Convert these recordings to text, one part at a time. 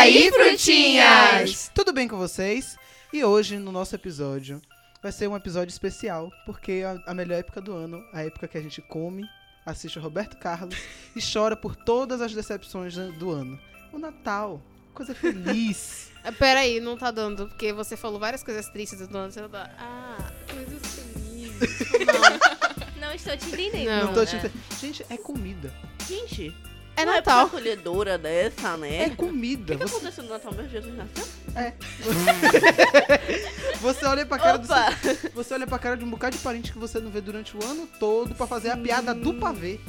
aí, frutinhas? Tudo bem com vocês? E hoje, no nosso episódio, vai ser um episódio especial, porque a, a melhor época do ano, a época que a gente come, assiste o Roberto Carlos e chora por todas as decepções do ano. O Natal, coisa feliz. Ah, Peraí, não tá dando, porque você falou várias coisas tristes do ano. Você tá. Ah, coisas felizes. Não, Não estou te entendendo. Não, Não tô te é. ente- Gente, é comida. Gente, é uma Natal. época acolhedora dessa, né? É comida. O que, que Você, aconteceu no Natal mesmo? Jesus nasceu? você olha pra cara do seu, Opa! você olha pra cara de um bocado de parente que você não vê durante o ano todo pra fazer a piada do pavê.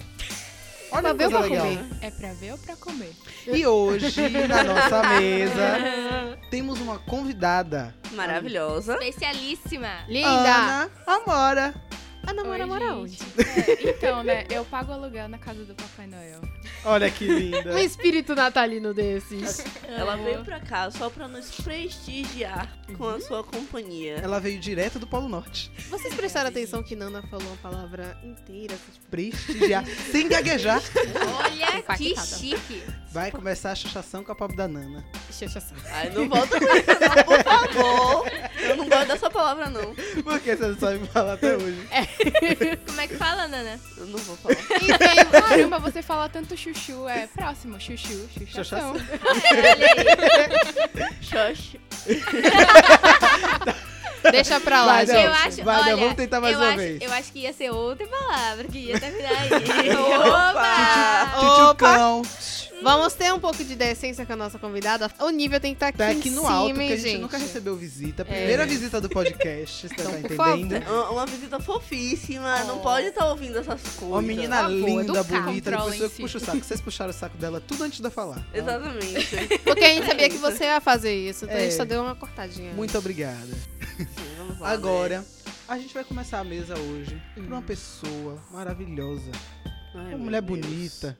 Olha Pra ver ou pra legal. comer? É pra ver ou pra comer? E hoje, na nossa mesa, temos uma convidada. Maravilhosa. Especialíssima. Linda! Ana Amora. A namora Oi, mora onde? É, então, né? Eu pago aluguel na casa do Papai Noel. Olha que linda. Um espírito natalino desses. Ela veio pra cá só pra nos prestigiar com Uhum. a sua companhia. Ela veio direto do Polo Norte. Vocês prestaram atenção que Nana falou uma palavra inteira? assim, tipo, Prestigiar. sem gaguejar. Olha que chique. Vai começar a chachação com a pobre da Nana. chachação. Ai, não volta com isso não, por favor. Eu não gosto dessa palavra, não. Por que você não sabe falar até hoje? Como é que fala, Nana? Eu não vou falar. Enfim, caramba, você fala tanto chuchu. É próximo, chuchu, chuchação. Xoxi. Deixa pra lá, Vai, gente. não. eu acho, olha, vamos tentar mais uma acho, vez. Eu acho que ia ser outra palavra que ia terminar aí. Opa! Tchutchucão. Vamos ter um pouco de decência com a nossa convidada. O nível tem que estar aqui, Tá aqui em no cima, alto, porque a gente, gente. nunca recebeu visita. Primeira É. visita do podcast, você Então, tá por favor. entendendo? Uma, uma visita fofíssima, não Oh. pode estar ouvindo essas coisas. Uma menina Por favor, linda, bonita, Controlem eu que si. puxo o saco. Vocês puxaram o saco dela tudo antes de eu falar. Exatamente. Porque a gente sabia que você ia fazer isso, então a gente É. só deu uma cortadinha. Muito obrigada. Sim, vamos lá, Agora, a gente vai começar a mesa hoje por Hum. uma pessoa maravilhosa. né? Ai, Uma mulher Deus. bonita.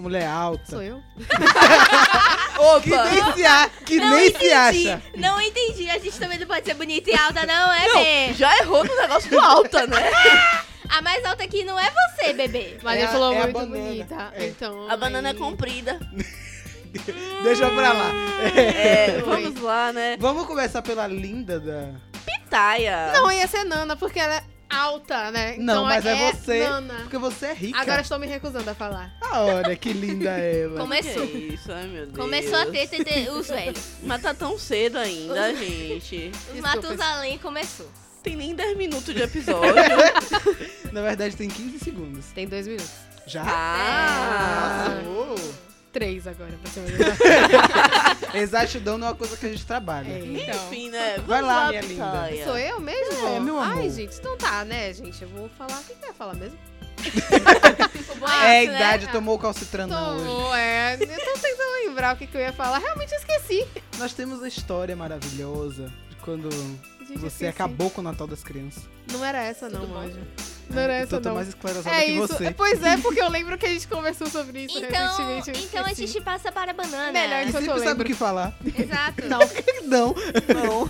Uma mulher alta. Sou eu? Que Opa! nem se, a- que Não nem entendi. se acha. Não entendi. A gente também não pode ser bonita e alta, não, é, Não, bebê? já errou no negócio do alta, né? A mais alta aqui não é você, bebê. Mas É ele a- falou é a muito banana. bonita. É. Então, A banana é aí- comprida. Deixa pra lá. É, Oi. vamos lá, né? Vamos começar pela linda da. Taia. Não, ia ser Nana, porque ela é alta, né? Não, Então mas é você. Nana. Porque você é rica. Agora estou me recusando a falar. Ah, olha que linda ela. Começou. Que isso, ai meu Deus. Começou a ter, ter, ter os velhos. Mas tá tão cedo ainda, gente. Os. Matusalém começou. Tem nem 10 minutos de episódio. Na verdade, tem 15 segundos. Tem dois minutos. Já? Ah! Nossa, Três agora, pra ô. Exatidão não é uma coisa que a gente trabalha. É. Então, Enfim, né? Vamos Vai lá, lá, minha linda. Pitaia. Sou eu mesmo? É, meu amor. Ai, gente, então tá, né, gente? Eu vou falar. O que que eu ia falar mesmo? É a boato, idade, né? tomou o calcitranão hoje. Tô, é. Eu tô tentando lembrar o que, que eu ia falar. Realmente eu esqueci. Nós temos a história maravilhosa de quando você esqueci. acabou com o Natal das Crianças. Não era essa, não, Tudo bom? Anjo. Não era Eu essa, tô não. mais esclarejada É que isso. você. Pois é, porque eu lembro que a gente conversou sobre isso Então, recentemente. então a esqueci. gente passa para a banana. Melhor E enquanto eu sempre sabe o que falar. Exato. Não. Não. Não.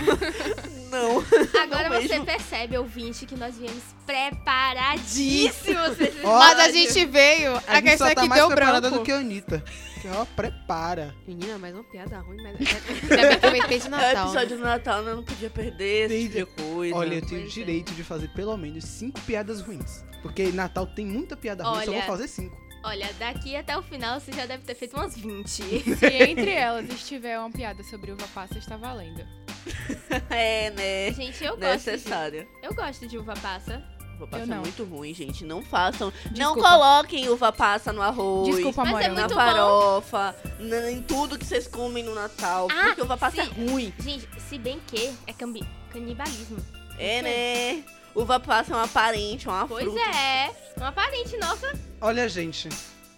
Não. Agora Não você mesmo. percebe, ouvinte, que nós viemos preparadíssimos. Mas a gente veio. A, A, gente questão só é tá que mais deu preparada branco. do que a Anitta. Ela prepara. Menina, mais uma piada ruim, mas. Eu inventei de É Natal. né? episódio do Natal, né? Não podia perder esse tipo de coisa. Olha, eu tenho o é. direito de fazer pelo menos cinco piadas ruins. Porque Natal tem muita piada ruim, só vou Olha. fazer cinco. Olha, daqui até o final você já deve ter feito umas 20. se entre elas estiver uma piada sobre uva passa, está valendo. É, né? Gente, eu gosto. De, Necessária. eu gosto de uva passa. Uva passa Eu é não. muito ruim, gente. Não façam. Não Desculpa. coloquem uva passa no arroz. Desculpa, Mas é. Na farofa, na- em tudo que vocês comem no Natal. Ah, porque uva passa sim. é ruim. Gente, se bem que é cambi- canibalismo. É, né? Uva passa é uma parente, uma Pois fruta. é. Uma parente nossa. Olha, gente,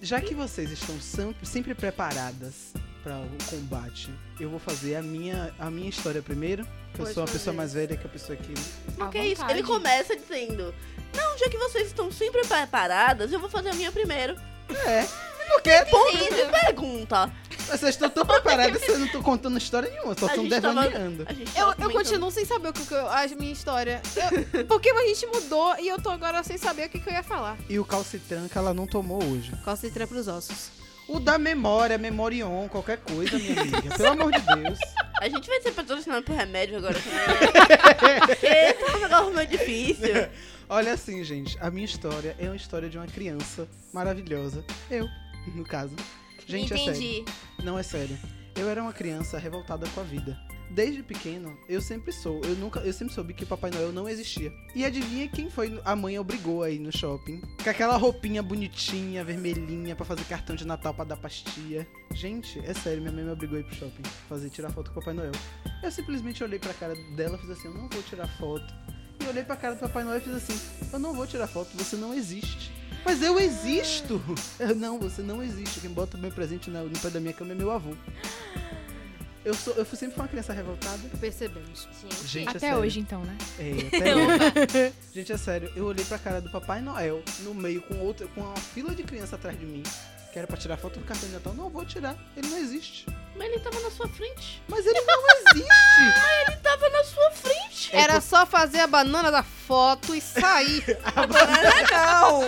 já que vocês estão sempre, sempre preparadas para o combate, eu vou fazer a minha, a minha história primeiro. Que eu sou uma pessoa mais velha que a pessoa que. Por À que isso? Ele começa dizendo: Não, já que vocês estão sempre preparadas, eu vou fazer a minha primeiro. É. Porque, Ponto de pergunta. vocês estão tão preparadas que vocês não estão contando história nenhuma, só estão devaneando. Eu, eu continuo sem saber o que, que eu, a minha história. Eu- porque a gente mudou e eu tô agora sem saber o que, que eu ia falar. E o calcitranca ela não tomou hoje. Calcitra pros ossos. O da memória, Memorion, qualquer coisa, minha amiga. Pelo amor de Deus. A gente vai ser patrocinado por remédio agora né? Porque tá um negócio meio difícil. Olha assim, gente, a minha história é uma história de uma criança maravilhosa. Eu, no caso. Gente, é sério. Entendi. Não é sério. Eu era uma criança revoltada com a vida. Desde pequeno, eu sempre sou. Eu nunca, eu sempre soube que Papai Noel não existia. E adivinha quem foi a mãe obrigou aí no shopping? Com aquela roupinha bonitinha, vermelhinha, pra fazer cartão de Natal pra dar pastia. Gente, é sério, minha mãe me obrigou a ir pro shopping, fazer tirar foto com o Papai Noel. Eu simplesmente olhei pra cara dela e fiz assim, eu não vou tirar foto. E olhei pra cara do Papai Noel e fiz assim, eu não vou tirar foto, você não existe. Mas eu existo! Não, você não existe. Quem bota meu presente no pé da minha cama é meu avô. Eu, sou, eu fui sempre uma criança revoltada. Percebemos. Gente. Gente, é Até sério. hoje, então, né? É, até hoje. Gente, é sério. Eu olhei pra cara do Papai Noel no meio com outra, com uma fila de criança atrás de mim. Que era pra tirar foto do cartão de Natal. Não vou tirar. Ele não existe. Mas ele tava na sua frente. Mas ele não existe! Ele tava na sua frente. Era só fazer a banana da foto e sair. Não!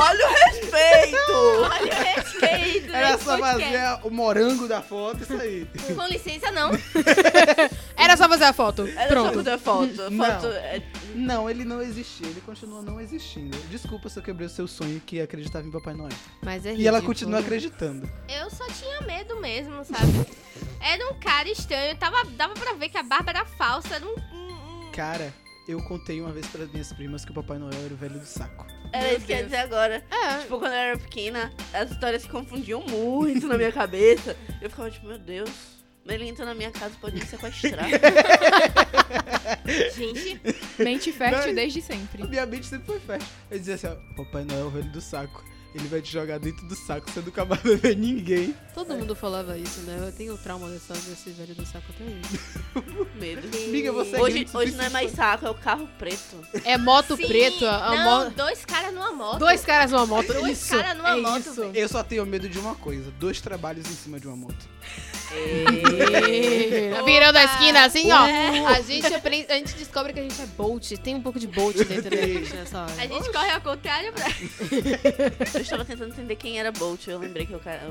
Olha o respeito! Olha o respeito. Era só fazer o morango da foto e aí. Com licença, não. Era só fazer a foto. Era Pronto. só fazer foto. Foto Não. é- Não, ele não existia. Ele continua não existindo. Desculpa se eu quebrei o seu sonho que acreditava em Papai Noel. Mas é E ela ridículo. continua acreditando. Eu só tinha medo mesmo, sabe? Era um cara estranho. Tava, dava pra ver que a barba era falsa. Era um... um- um- Cara, eu contei uma vez para minhas primas que o Papai Noel era o velho do saco. Era Meu isso que eu ia dizer agora. É. Tipo, quando eu era pequena, as histórias se confundiam muito na minha cabeça. Eu ficava tipo, meu Deus, ele entra na minha casa e pode me sequestrar. Gente, Mente fértil Não. desde sempre. Minha mente sempre foi fértil. Eu dizia assim, ó, Papai Noel é o velho do saco. Ele vai te jogar dentro do saco, você nunca mais vai ver ninguém. Todo mundo falava isso, né? Eu tenho trauma dessa, desse velho do saco até hoje. Medo. Amiga, você é Hoje, o hoje não é mais saco, é o carro preto. É moto sim, preto, a não, mo- dois caras numa moto. Dois caras numa moto. Dois isso. caras numa é moto, isso. velho. Eu só tenho medo de uma coisa: dois trabalhos em cima de uma moto. É. Virando a esquina assim, ó. A gente, aprende, a gente descobre que a gente é Bolt. Tem um pouco de Bolt dentro da gente nessa hora. A gente corre ao contrário pra... Eu estava tentando entender quem era Bolt. Eu lembrei que o cara.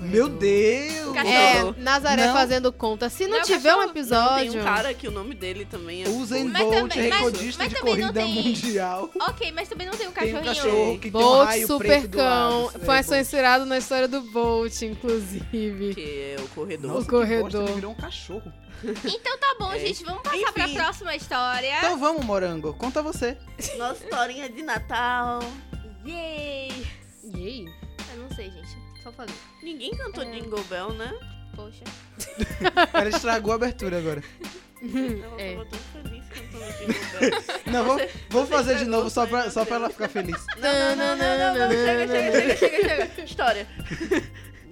Meu Deus! Cachorro. É, Nazaré Não. fazendo conta. Se não, Não, tiver um. Não, tem episódio. um cara que o nome dele também é. Usain Mas Bolt, também- mas- recordista mas de também não corrida tem- mundial. Ok, mas também não tem um Tem um cachorrinho. cachorro que tem um Bolt raio preto do lado. Supercão. Isso aí, Foi Bolt. só inspirado na história do Bolt, inclusive. Que é o corredor. Nossa, O que corredor. bosta, ele virou um cachorro. Então tá bom, É. gente. Vamos passar pra Enfim. próxima história. Então vamos, Morango. Conta você. Nossa historinha de Natal. Só falei. Ninguém cantou É. Jingle Bell, né? Poxa. Ela estragou a abertura agora. Eu É. tava tão feliz cantando Jingle Bell. Não, vamos, fazer de novo só pra, só pra ela ficar feliz. Não, não, não, não, não, não. Chega, chega, chega, chega, chega. História.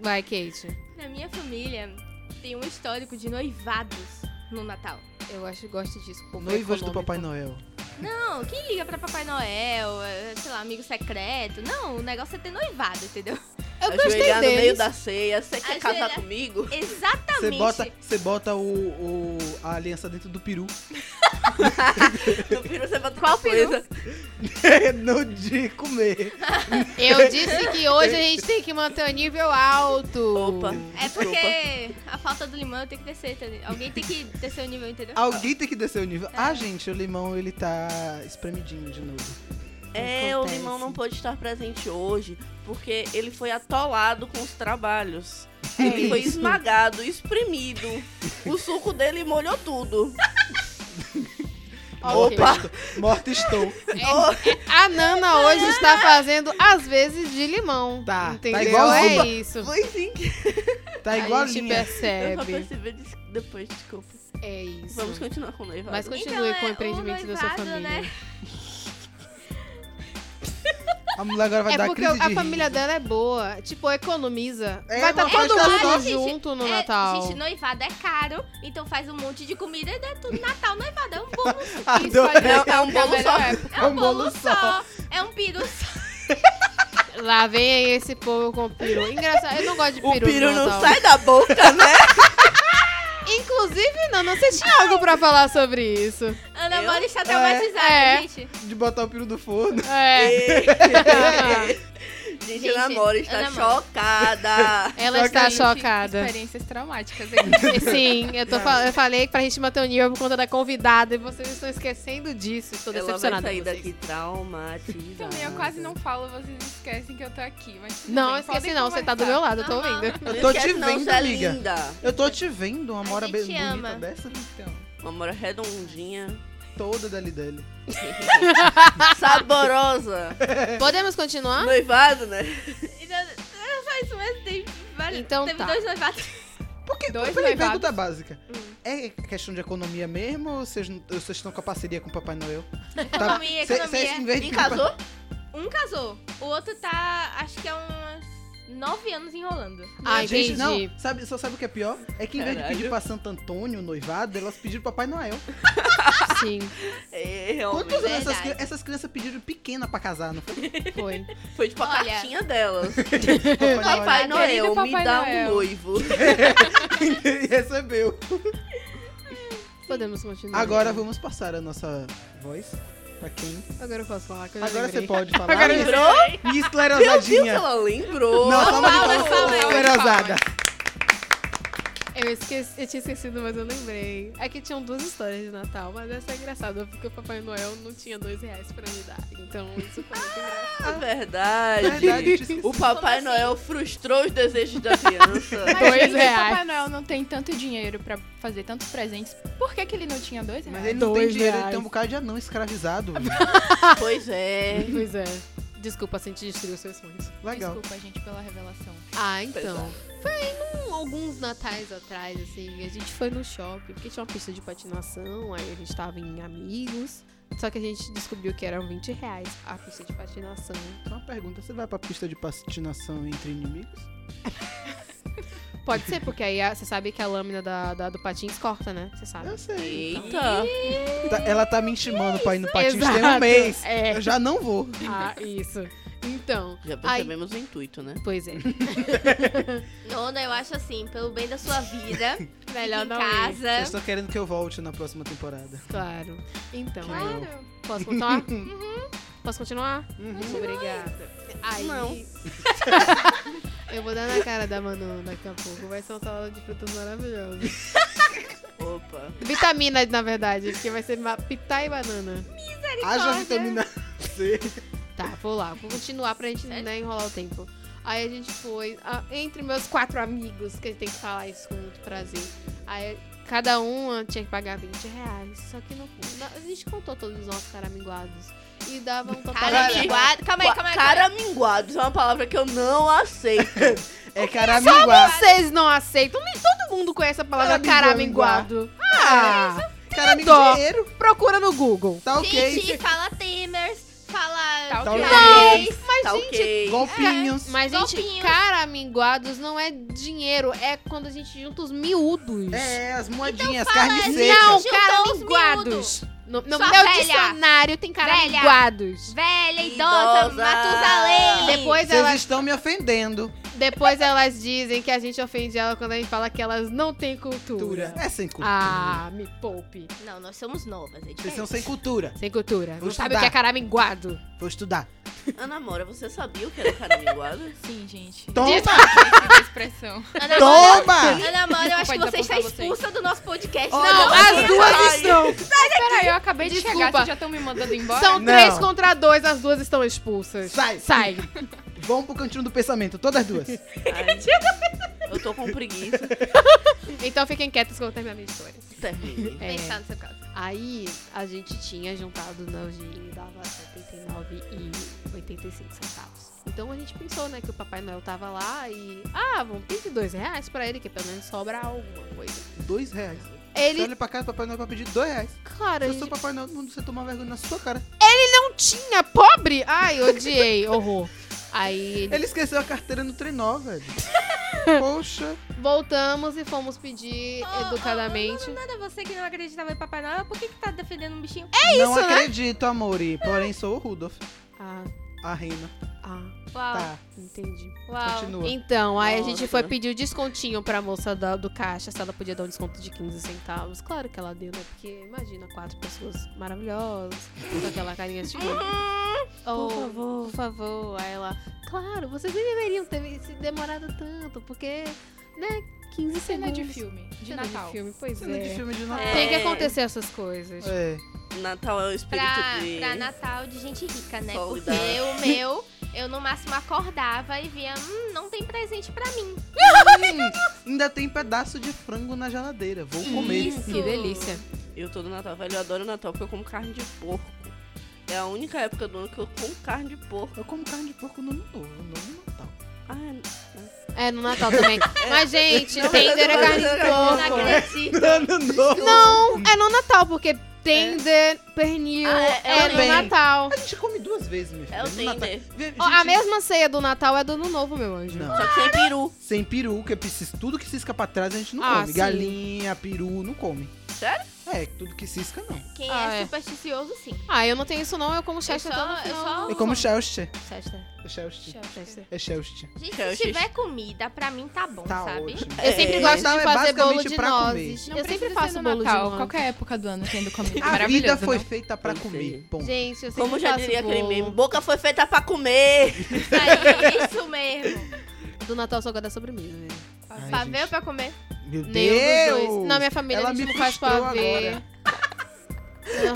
Vai, Kate. Na minha família tem um histórico de noivados no Natal. Eu acho que gosto disso. Noivas do. Papai Noel. Não, quem liga pra Papai Noel, é, sei lá, amigo secreto? Não, o negócio é ter noivado, entendeu? Eu gostei no meio da ceia. Você quer casar Ajoelhar. comigo? Você Exatamente. bota, você bota o, o- a aliança dentro do peru. No peru você bota Qual peru? coisa. no de comer. Eu disse que hoje a gente tem que manter o nível alto. Opa. É porque a falta do limão tem que descer, entendeu? Alguém tem que descer o nível, entendeu? Alguém tem que descer o nível. Ah, gente, o limão ele tá espremidinho de novo. É, o Acontece. limão não pôde estar presente hoje porque ele foi atolado com os trabalhos. Ele foi Isso. esmagado, espremido. O suco dele molhou tudo. Opa, estou- morta estou. A Nana hoje está fazendo às vezes de limão. Tá, tá entendeu? igualzinho. É isso. Foi sim Tá A gente igualinha. eu só percebe. percebi depois, desculpa. É isso. Vamos continuar com o noivado. Mas continue Então, com o é, empreendimento o da sua família. né? A mulher agora vai É dar porque crise de a família riso. dela é boa. Tipo, economiza. É Vai estar uma todo mundo junto no É, Natal. Gente, noivado é caro, então faz um monte de comida e dá tudo Natal. Noivado é um bolo, Isso É- é um bolo só. época. é um um bolo bolo só. só. É um peru só. Lá vem aí esse povo com peru. Engraçado, eu não gosto de O peru, peru no não Natal. sai da boca, né? Inclusive, não, não você tinha algo pra falar sobre isso. Ana? Mora está traumatizada, É. gente. De botar o peru do forno. É. Gente, Gente, Ana Mora está Ana chocada. Ela está chocada. Experiências traumáticas. Sim, eu, tô fal- eu falei pra gente manter o nível por conta da convidada e vocês estão esquecendo disso. Estou Ela vai decepcionada. sair daqui traumatizada. Também eu quase não falo, vocês esquecem que eu tô aqui. Mas Não, bem, esqueci não, você tá do meu conversar. lado, eu tô Aham. ouvindo. Eu tô te não, vendo, é amiga. linda. Eu tô te vendo, uma mora bonita ama. dessa, então. Uma mora redondinha, Toda dali dele. saborosa. Podemos continuar? Noivado, né? Então, Era só isso mesmo, teve, vários, Então teve tá. dois noivados. Por que? Dois Peraí, noivados. pergunta básica. Hum. É questão de economia mesmo ou vocês, ou vocês estão com a parceria com o Papai Noel? Economia, Cê- economia. cês, em vez de E casou? Um casou, o outro tá, acho que é uns nove anos enrolando. Ah, Gente, entendi. não, sabe, só sabe o que é pior? É que em vez de Caralho. pedir pra Santo Antônio noivado, elas pediram Papai Noel. Sim, É, realmente. Quantos anos essas, verdade. cri- essas crianças pediram pequena pra casar, não foi? foi. Foi tipo a Olha. cartinha delas. Papai Papai Noel, me Papai dá Noel. um noivo. E recebeu. Podemos continuar. Agora vamos passar a nossa voz pra quem. Agora eu posso falar. Que eu já Agora você lembrei. pode falar. Agora Lembrou? Minha Meu Deus, esclerosadinha. ela lembrou. Não, calma de Palmas, palmas. palmas. Esclerosada. Eu, esqueci, eu tinha esquecido, mas eu lembrei. É que tinham duas histórias de Natal, mas essa é engraçada, porque o Papai Noel não tinha dois reais pra me dar. Então isso foi muito engraçado. É verdade. Verdade, O Papai Como assim? Noel frustrou os desejos da criança. Mas, Dois se o reais. Papai Noel não tem tanto dinheiro pra fazer tantos presentes, por que, que ele não tinha dois Mas reais? ele não tem Dois dinheiro, ele reais. tem um bocado de anão escravizado. pois é. Pois é. Desculpa se a gente destruiu seus sonhos. Legal. Desculpa, gente, pela revelação. Ah, então. Foi num- alguns natais atrás, assim, a gente foi no shopping, porque tinha uma pista de patinação, aí a gente tava em amigos. Só que a gente descobriu que eram 20 reais a pista de patinação. Só uma pergunta, você vai pra pista de patinação entre inimigos? Pode ser, porque aí a- você sabe que a lâmina da, da- do patins corta, né? Você sabe. Eu sei. Eita. Tá- ela tá me intimando pra ir no patins tem um Exato. mês. É. Eu já não vou. Ah, isso. Então. Já Aí, percebemos o intuito, né? pois é. Nona, eu acho assim, pelo bem da sua vida, Melhor em não ir. Vocês casa. estão querendo que eu volte na próxima temporada. Claro. Então, Claro. aí, posso continuar? Posso continuar? Uhum. Obrigada. Aí, Não. eu vou dar na cara da Manu daqui a pouco. Vai ser uma salada de frutas maravilhosa. Opa. Vitamina, na verdade, porque vai ser pitá e banana. Haja vitamina C. Tá, vou lá. Vou continuar pra gente não enrolar o tempo. Aí a gente foi, ah, entre meus quatro amigos, que a gente tem que falar isso com muito prazer. Aí cada um tinha que pagar 20 reais. Só que a gente contou todos os nossos caraminguados. E dava um total Cara de... minguado. Calma aí, calma aí. Caraminguados é uma palavra que eu não aceito. É caraminguá. Vocês não aceitam? Nem todo mundo conhece a palavra caraminguado. Ah, dinheiro. procura no Google. Tá ok. Gente, fala Temers, fala... Tá Tá ok. ok. Mas, tá gente, ok. Golpinhos. mas, gente, Golpinhos. caraminguados não é dinheiro. É quando a gente junta os miúdos. É, as moedinhas, Então carne não. seca. Não, caraminguados. No, no Sua meu velha. dicionário tem caraminguados. Velha, idosa, Idosa. Matusalém. Depois Vocês elas, estão me ofendendo. Depois elas dizem que a gente ofende ela quando a gente fala que elas não têm cultura. É sem cultura. Ah, me poupe. Não, nós somos novas, é Vocês diferente. são sem cultura. Sem cultura. Vou não sabe o estudar. que é caraminguado. Vou estudar. Ana Mora, você sabia o que era caraminguado? Sim, gente. Toma! Da expressão. Ana Mora, Toma! Ana Mora, eu acho que você está desapontar vocês. expulsa do nosso podcast. Olha, Não, Ai, as duas estão. Peraí, eu acabei de Desculpa. chegar, vocês já estão me mandando embora? São Não. três contra dois, as duas estão expulsas. Sai. Sai. Vamos pro cantinho do pensamento, todas duas. Ai, eu tô com preguiça. Então fiquem quietos que eu vou terminar minha história. Termine. É, Pensar no seu caso. aí a gente tinha juntado na dinheirinho dava R$ 79,85 centavos. Então a gente pensou, né, que o Papai Noel tava lá e. Ah, vamos pedir dois reais pra ele, que pelo menos sobra alguma coisa. Dois reais. Você Ele, olha pra casa do Papai Noel pra pedir dois reais. cara, Se eu sou Papai Noel, você tomar vergonha na sua cara. não tinha, pobre! Ai, odiei, horror. Aí ele- Ele esqueceu a carteira no trenó, velho. Poxa. voltamos e fomos pedir educadamente. Nada, você que não acreditava em Papai Noel, por que que tá defendendo um bichinho? não isso, né? acredito, amore. Porém, sou o Rudolph. Ah, A reina. Ah, Uau. Tá, entendi. Uau. continua. Então, aí a gente Nossa. foi pedir o descontinho pra moça da- do caixa, se ela podia dar um desconto de 15 centavos. Claro que ela deu, né? Porque imagina quatro pessoas maravilhosas, com aquela carinha de. Oh, favor. Por favor. Aí ela, claro, vocês nem deveriam ter se demorado tanto, porque, né, 15 Cena segundos. de filme, de Cena Natal. filme, pois Cena é. de filme de Natal. É. Tem que acontecer essas coisas. É. Natal é o espírito Pra, de... pra Natal de gente rica, né? Porque o meu, eu no máximo acordava e via, hum, não tem presente pra mim. Hum, ainda tem pedaço de frango na geladeira. Vou comer. Isso. Que delícia. Eu tô no Natal, velho. Eu adoro o Natal porque eu como carne de porco. É a única época do ano que eu como carne de porco. Eu como carne de porco no ano novo, não no Natal. Ah, É, no Natal também. Mas, gente, Não, tender é carne de mas- Não porco. acredito. Ano novo. Não, é no Natal, porque tender, pernil, Ah, é- é, é no. Natal. A gente come duas vezes, meu filho. É o tender. Ó, a gente, mesma ceia do Natal é do Ano Novo, meu anjo. Não. Só que sem peru. Sem peru, que é cis- tudo que cisca pra trás a gente não Ah, come. sim. Galinha, peru, não come. Sério? É, tudo que cisca não. Quem Ah, é, é. supersticioso, sim. Ah, eu não tenho isso não, eu como Chester só- todo eu final. só- É como Chelsea. Chester. É Chelsea. Chester. É Chelsea. Gente, se tiver comida, pra mim tá bom, Tá sabe? ótimo. Eu sempre É, gosto Natal de é fazer bolo basicamente de pra nozes. Não eu precisa sempre faço no bolo Natal, de nozes. qualquer época do ano tendo comida. A Maravilhoso, vida foi não? feita pra Foi comer. Ponto. Gente, eu sempre Como já faço diria aquele bolo. meme, boca foi feita pra comer. Isso aí, isso mesmo. Do Natal só gosto da sobremesa, né? Pra ver ou pra comer? Meu Deus! dos dois. Na minha família Ela a gente me não faz pavê.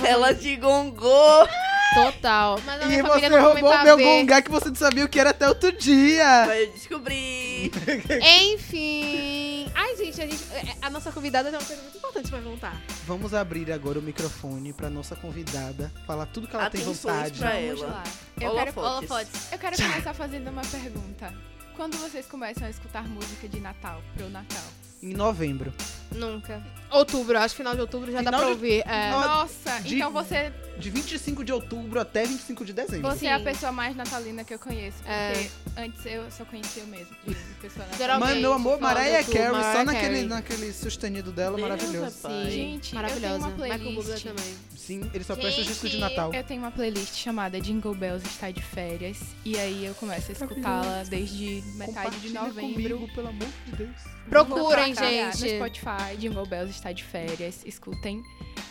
Ela te gongou. Total. Mas na E minha você família não come roubou o meu pavê. gongá que você não sabia o que era até outro dia. Vai descobrir. Enfim. Ai, gente, a, gente, é, a nossa convidada tem uma coisa muito importante pra perguntar. Vamos abrir agora o microfone pra nossa convidada falar tudo que ela tem Atenções vontade. pra Vamos ela. lá. Eu quero, Holofotes. Holofotes. eu quero começar fazendo uma pergunta. Quando vocês começam a escutar música de Natal, pro Natal? Em novembro. Nunca. Outubro, acho que final de outubro já dá Final pra de- ouvir. É. No- Nossa, de- então você, De 25 de outubro até 25 de dezembro. você é a Sim. pessoa mais natalina que eu conheço. Porque É. antes eu só conhecia eu mesmo. De pessoa natalina. Geralmente. Mas, meu amor, Mariah Carey, só Mariah naquele, Carey. naquele sustenido dela, Deus maravilhoso. pai. Gente, Maravilhosa. eu tenho uma Michael Bublé playlist. também. Sim, ele só presta Gente, disco de Natal. Eu tenho uma playlist chamada Jingle Bells está de férias. E aí eu começo a escutá-la desde metade de novembro. comigo, pelo amor de Deus. Procurem, gente. No Spotify, Jingle Bells está de férias, escutem.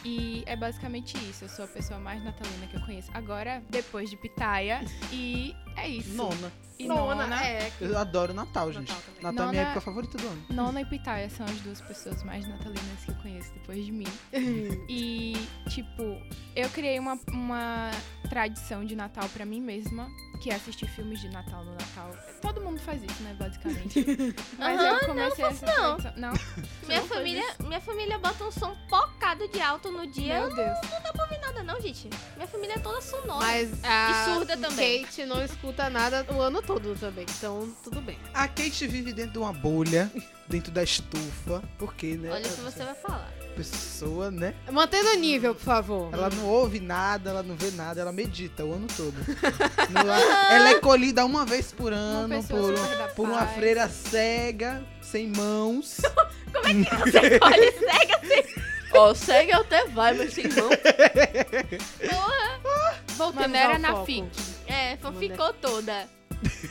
E é basicamente isso. Eu sou a pessoa mais natalina que eu conheço. Agora, depois de Pitaia. E é isso. Nona. E Nona. é. Eu adoro Natal, gente. Natal. Natal é minha Nona- época favorita do ano. Nona e Pitaia são as duas pessoas mais natalinas que eu conheço depois de mim. E, tipo, eu criei uma, uma tradição de Natal pra mim mesma, que é assistir filmes de Natal no Natal. Todo mundo faz isso, né, basicamente. Mas Aham, eu comecei essa não. tradição. Não? Minha não faz família, minha família bota um som pocado de alto no dia. Meu Deus. Não dá pra ouvir nada, não, gente. Minha família é toda sonora. Mas a E surda também. Kate não escuta nada o ano todo também, então tudo bem. A Kate vive dentro de uma bolha, dentro da estufa, porque, né? Olha o que você vai falar. Pessoa, né? Mantendo o nível, por favor. Ela não ouve nada, ela não vê nada, ela medita o ano todo. No- ela é colhida uma vez por ano por, por uma freira cega, sem mãos. Olha, segue. Ó, segue até vai, mas sem mão. Voltemos Maneira ao na foco. FIC. É, ficou toda.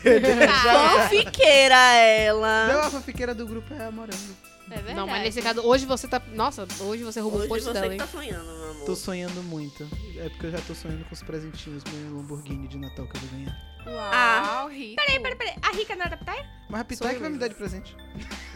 Fanfiqueira ela. Não, a fanfiqueira do grupo é a Morango. É verdade. Não, mas nesse caso, hoje você tá. Nossa, hoje você roubou Hoje o post você dela, que hein? tá sonhando, meu amor. Tô sonhando muito. É porque eu já tô sonhando com os presentinhos, meu Lamborghini de Natal que eu vou ganhar. Uau, Ah. rico. Peraí, peraí, peraí. A Rica não é da Pitaia? Mas a Pitaia eu que vai me dar de presente.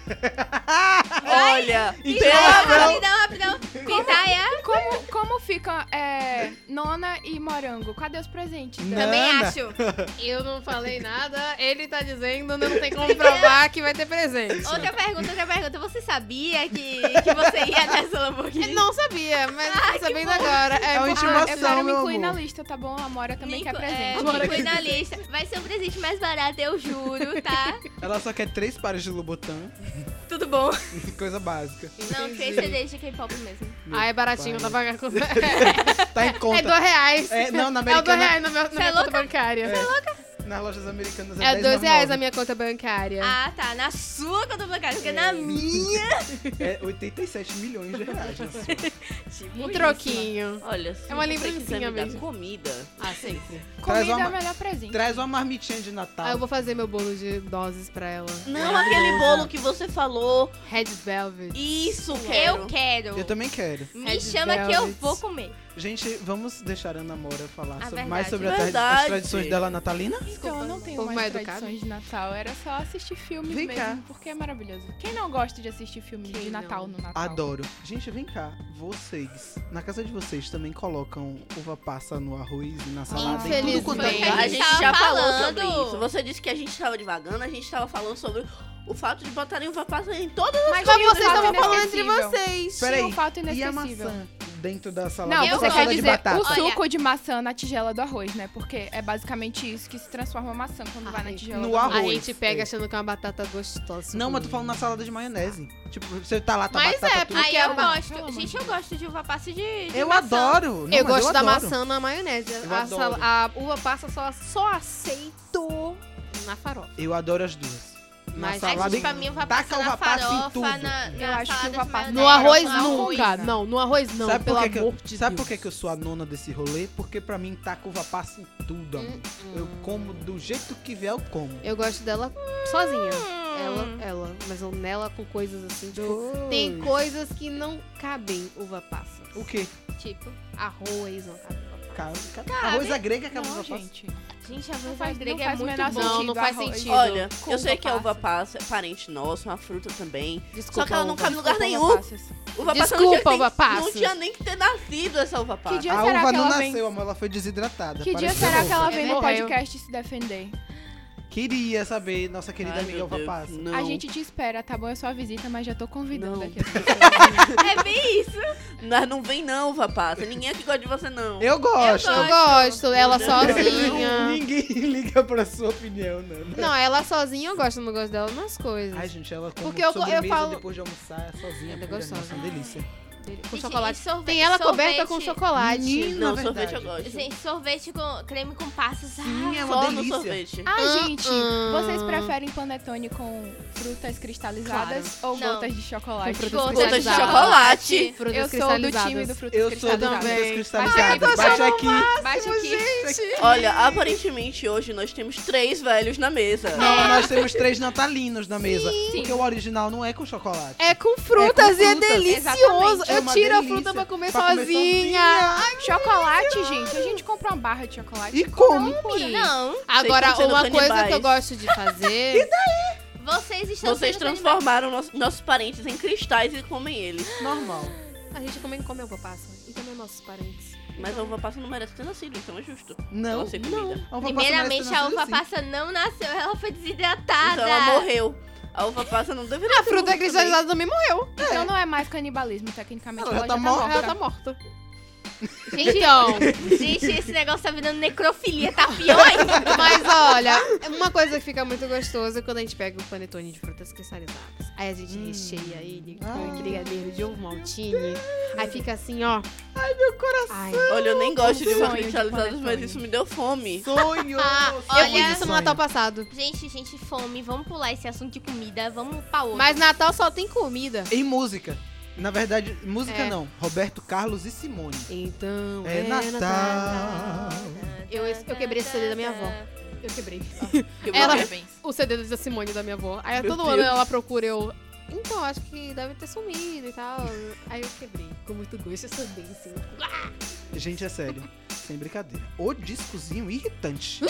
Olha, Então, Rapidão, rapidão. Pitaia, Como, como fica é, Nona e Morango? Cadê os presentes? Também Nana. acho. Eu não falei nada, ele tá dizendo, não tem como provar que vai ter presente. Outra pergunta, outra pergunta. Você sabia que, que você ia nessa Lamborghini? Ele não sabia, mas Ai, tô sabendo bom. agora. É uma porque- Ah, intimação, eu quero me incluir na lista, tá bom? A Mora também Nico- quer é, presente. Bora Nico que- na lista. Vai ser um presente mais barato, eu juro, tá? Ela só quer três pares de Lobotan. Tudo bom. Coisa básica. Não, três CDs de K-pop mesmo. Meu Ah, é baratinho, dá pra pagar com... Tá em É conta. dois reais. É, não, na É o dois americana. reais na minha, na Cê minha é conta louca? bancária. É. Nas lojas americanas é, É 2 reais a 10,99. minha conta bancária. Ah, tá. Na sua conta bancária, porque na minha. É 87 milhões de reais. na sua. Tipo um isso. troquinho. Olha, se É uma lembrancinha mesmo. comida, Ah, sempre. Traz Comida é uma- o melhor presente. Traz uma marmitinha de Natal. Ah, eu vou fazer meu bolo de doses pra ela. não aquele bolo que você falou. Red Velvet. Isso, quero. Eu quero. Eu também quero. Me Red chama que eu Velvet. vou comer. Gente, vamos deixar a Ana Moura falar Ah, sobre- verdade. mais sobre a as tradições dela natalina. Então, eu não tenho mais mais tradições de Natal. Era só assistir filmes Vem mesmo, cá. porque é maravilhoso. Quem não gosta de assistir filmes Quem de não? Natal no Natal? Adoro. Gente, vem cá. Vocês, na casa de vocês, também colocam uva passa no arroz e na salada e tudo quanto é Infelizmente. A gente já falou falando. sobre isso. Você disse que a gente tava divagando, a gente tava falando sobre o fato de botarem uva passa em todas as Mas Mas vocês estavam falando entre vocês. Peraí, Tinha um fato E a maçã dentro da salada? Não, Eu você Salada quer de dizer batata. o Olha- suco de maçã na tigela do arroz, né? Porque é basicamente isso que se transforma a maçã quando vai na Ai, tigela no do arroz. A arroz. gente pega é. achando que é uma batata gostosa. Não, mas tô falando na salada de maionese. Tipo, você tá lá, tá Mas batata é, tudo. Aí eu Pelo amor gosto. de Gente, eu gosto de uva passa de, de Eu maçã. adoro. Não, eu gosto da adoro. maçã na maionese. Eu A, adoro. sal- a uva passa só, só aceito na farofa. Eu adoro as duas. Na Mas A salada gente, e pra mim, taca na uva passa em farofa, tudo. na, Eu na acho que de passa- No arroz na nunca. Não, no arroz não, Sabe por pelo que que eu- amor de Sabe por Deus. que, que eu sou a nona desse rolê? Porque pra mim taca uva passa em tudo, amor. Hum, Eu hum. como do jeito que vier, eu como. Eu gosto dela sozinha. Hum. Ela, ela. Mas eu nela com coisas assim, tipo... Tem Dois. coisas que não cabem uva passa. O quê? Tipo, arroz não cabe uva passa. Ca- ca- Arroz à grega que é Não, uva passa. gente. Gente, a Não uva faz- grega não é muito menor bom. Não, não faz arroz. sentido. Olha, Com eu sei que a uva passa. é parente nosso, uma fruta também. Desculpa, Só que ela não uva. cabe em lugar Desculpa, nenhum. uva passa Desculpa, não uva passa. não tinha nem que ter nascido essa uva passa. dia A será uva que não ela vem? nasceu, amor. Ela foi desidratada. Que dia será que ela É vem no podcast se defender? Queria saber, nossa querida Ai, amiga uva Deus, passa. Não. A gente te espera, tá bom? É só a visita, mas já tô convidando Não. aqui. É bem isso. Mas não vem não, uva passa. Ninguém aqui gosta de você, não. Eu gosto. Eu gosto, ela Deus. sozinha. Ninguém liga pra sua opinião, não. Não, ela sozinha eu gosto, eu não gosto dela nas coisas. Ai, gente, ela come Porque eu- eu falo- depois de almoçar sozinha. Ela é gostosa. nossa, uma delícia. Com Gente, chocolate. e sorvete- Tem ela coberta sorvete- com chocolate. Menina, Não, na sorvete eu gosto. Gente, sorvete com creme com passas. Sim, ah, é uma Só no delícia. sorvete. Ah, Ah, gente, ah. vocês preferem panetone com frutas cristalizadas ou Não. gotas de chocolate? Com frutas Gotas de cristalizadas. chocolate. Frutas Eu sou do cristalizadas. time do frutas Eu sou do cristalizadas. frutas também. cristalizadas. Bate Bate aqui, aqui. Bate aqui. Olha, aparentemente hoje nós temos três velhos na mesa. Não, nós temos três natalinos na mesa. Porque o original não é com chocolate. É com frutas É com e é delicioso. Eu tiro a fruta pra comer Pra comer sozinha. Chocolate, gente. A gente compra uma barra de chocolate. E come. Não, Agora, uma coisa canibais. que eu gosto de fazer. vocês estão Vocês transformaram nos- nossos parentes em cristais e comem eles. Normal. a gente também come uva passa. E também nossos parentes. Mas a uva passa não merece ter nascido, então é justo. Não, Ela ser comida. não. A Primeiramente, a uva passa não nasceu, ela foi desidratada. Então ela morreu. A uva passa não deveria A fruta cristalizada também morreu. Então não é mais canibalismo, tecnicamente. Ela Ela, já tá tá morta. morta. Ela tá morta. Gente, Então, gente, esse negócio tá virando necrofilia, tá pior ainda. mas olha, uma coisa que fica muito gostosa é quando a gente pega o panetone de frutas cristalizadas. Aí a gente Hum. recheia ele com Ah. brigadeiro de ovo maltine. Aí fica assim, ó. Ai, meu coração. Ai. Olha, eu nem gosto de uvas de cristalizadas, mas isso me deu fome. Sonho. Ah, eu Olha- fiz isso no Natal passado. Gente, gente, fome. Vamos pular esse assunto de comida. Vamos pra outro. Mas Natal só tem comida. Em música. Na verdade, música É. não. Roberto Carlos e Simone. Então É Natal. Eu, eu quebrei esse CD da minha avó. Eu quebrei. Que Ela- Parabéns. O CD da Simone da minha avó. Aí Meu todo Deus. ano ela procura eu. Então, acho que deve ter sumido e tal. Aí eu quebrei. Com muito gosto, eu sou bem assim. Gente, é sério. Sem brincadeira. O discozinho irritante.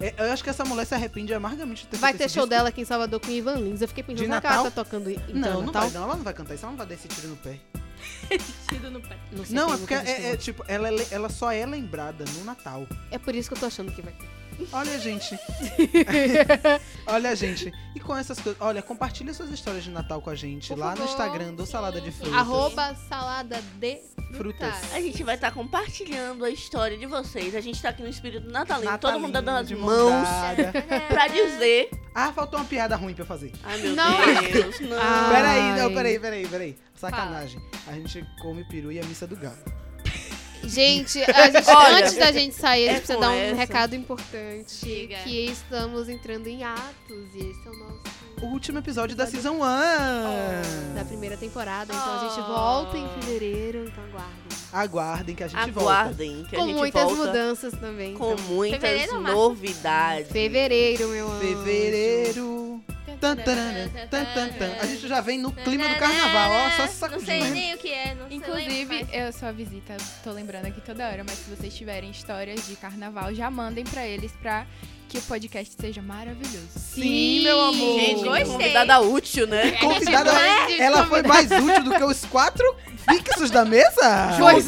É, eu acho que essa mulher se arrepende amargamente de ter Vai ter show disco. dela aqui em Salvador com Ivan Lins. Eu fiquei pensando, será que ela tá tocando então, Não, não Natal? vai, não. Ela não vai cantar isso. Ela não vai dar esse tiro no pé. Tiro no pé. Não, sei Não, quem é porque nunca é, é, tipo, ela, é le- ela só é lembrada no Natal. É por isso que eu tô achando que vai ter. Olha, gente. Olha, gente. E com essas coisas. Olha, compartilha suas histórias de Natal com a gente Por lá no favor. Instagram do Salada de Frutas. Arroba salada de Frutas. frutas. A gente vai estar compartilhando a história de vocês. A gente tá aqui no espírito natalino, todo Natalino, mundo dando as mãos pra dizer. Ah, faltou uma piada ruim pra eu fazer. Ai, meu Não. Deus, não. Ah. Peraí, não, Ai. peraí, peraí, peraí. Sacanagem. A gente come peru e a missa do galo. Gente, a gente- Olha, antes da gente sair, a gente é precisa dar um essa. recado importante. Diga. Que estamos entrando em atos e esse é o nosso O último episódio da Season 1. da primeira temporada. Então a gente Oh. volta em fevereiro, então aguardem. Aguardem que a gente volta. Aguardem, que a Com gente muitas volta mudanças também. com então. muitas Fevereiro março? novidades. Fevereiro, meu anjo. Fevereiro. Tan, taran, tan, tan, tan. A gente já vem no clima do carnaval, ó, só se Não sei nem o que é, não sei Inclusive, nem o que faz. eu sou a visita, tô lembrando aqui toda hora, mas se vocês tiverem histórias de carnaval, já mandem pra eles pra que o podcast seja maravilhoso. Sim, meu amor. Gente, Gostei. convidada útil, né? Convidada, ela foi mais útil do que os quatro fixos da mesa? Pois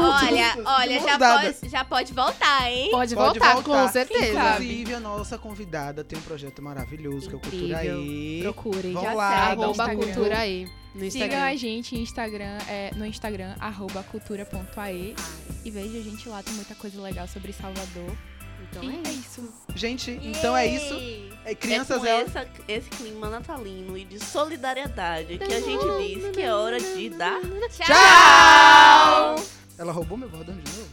Olha, olha, já pode, já pode voltar, hein? Pode, Pode voltar, voltar. com certeza. Inclusive, a nossa convidada tem um projeto maravilhoso que é o Cultura aí. Procurem. Vão Já lá, segue, Arroba Instagram. cultura aí. No Sigam Instagram. a gente Instagram, é, no Instagram, arroba cultura.ae. E veja a gente lá, tem muita coisa legal sobre Salvador. Então e é é isso. Gente, então é isso. Yay! É, É crianças, com ela- essa- esse clima natalino e de solidariedade que a gente diz que é hora de dar Tchau! Tchau! ela roubou meu bordão de novo?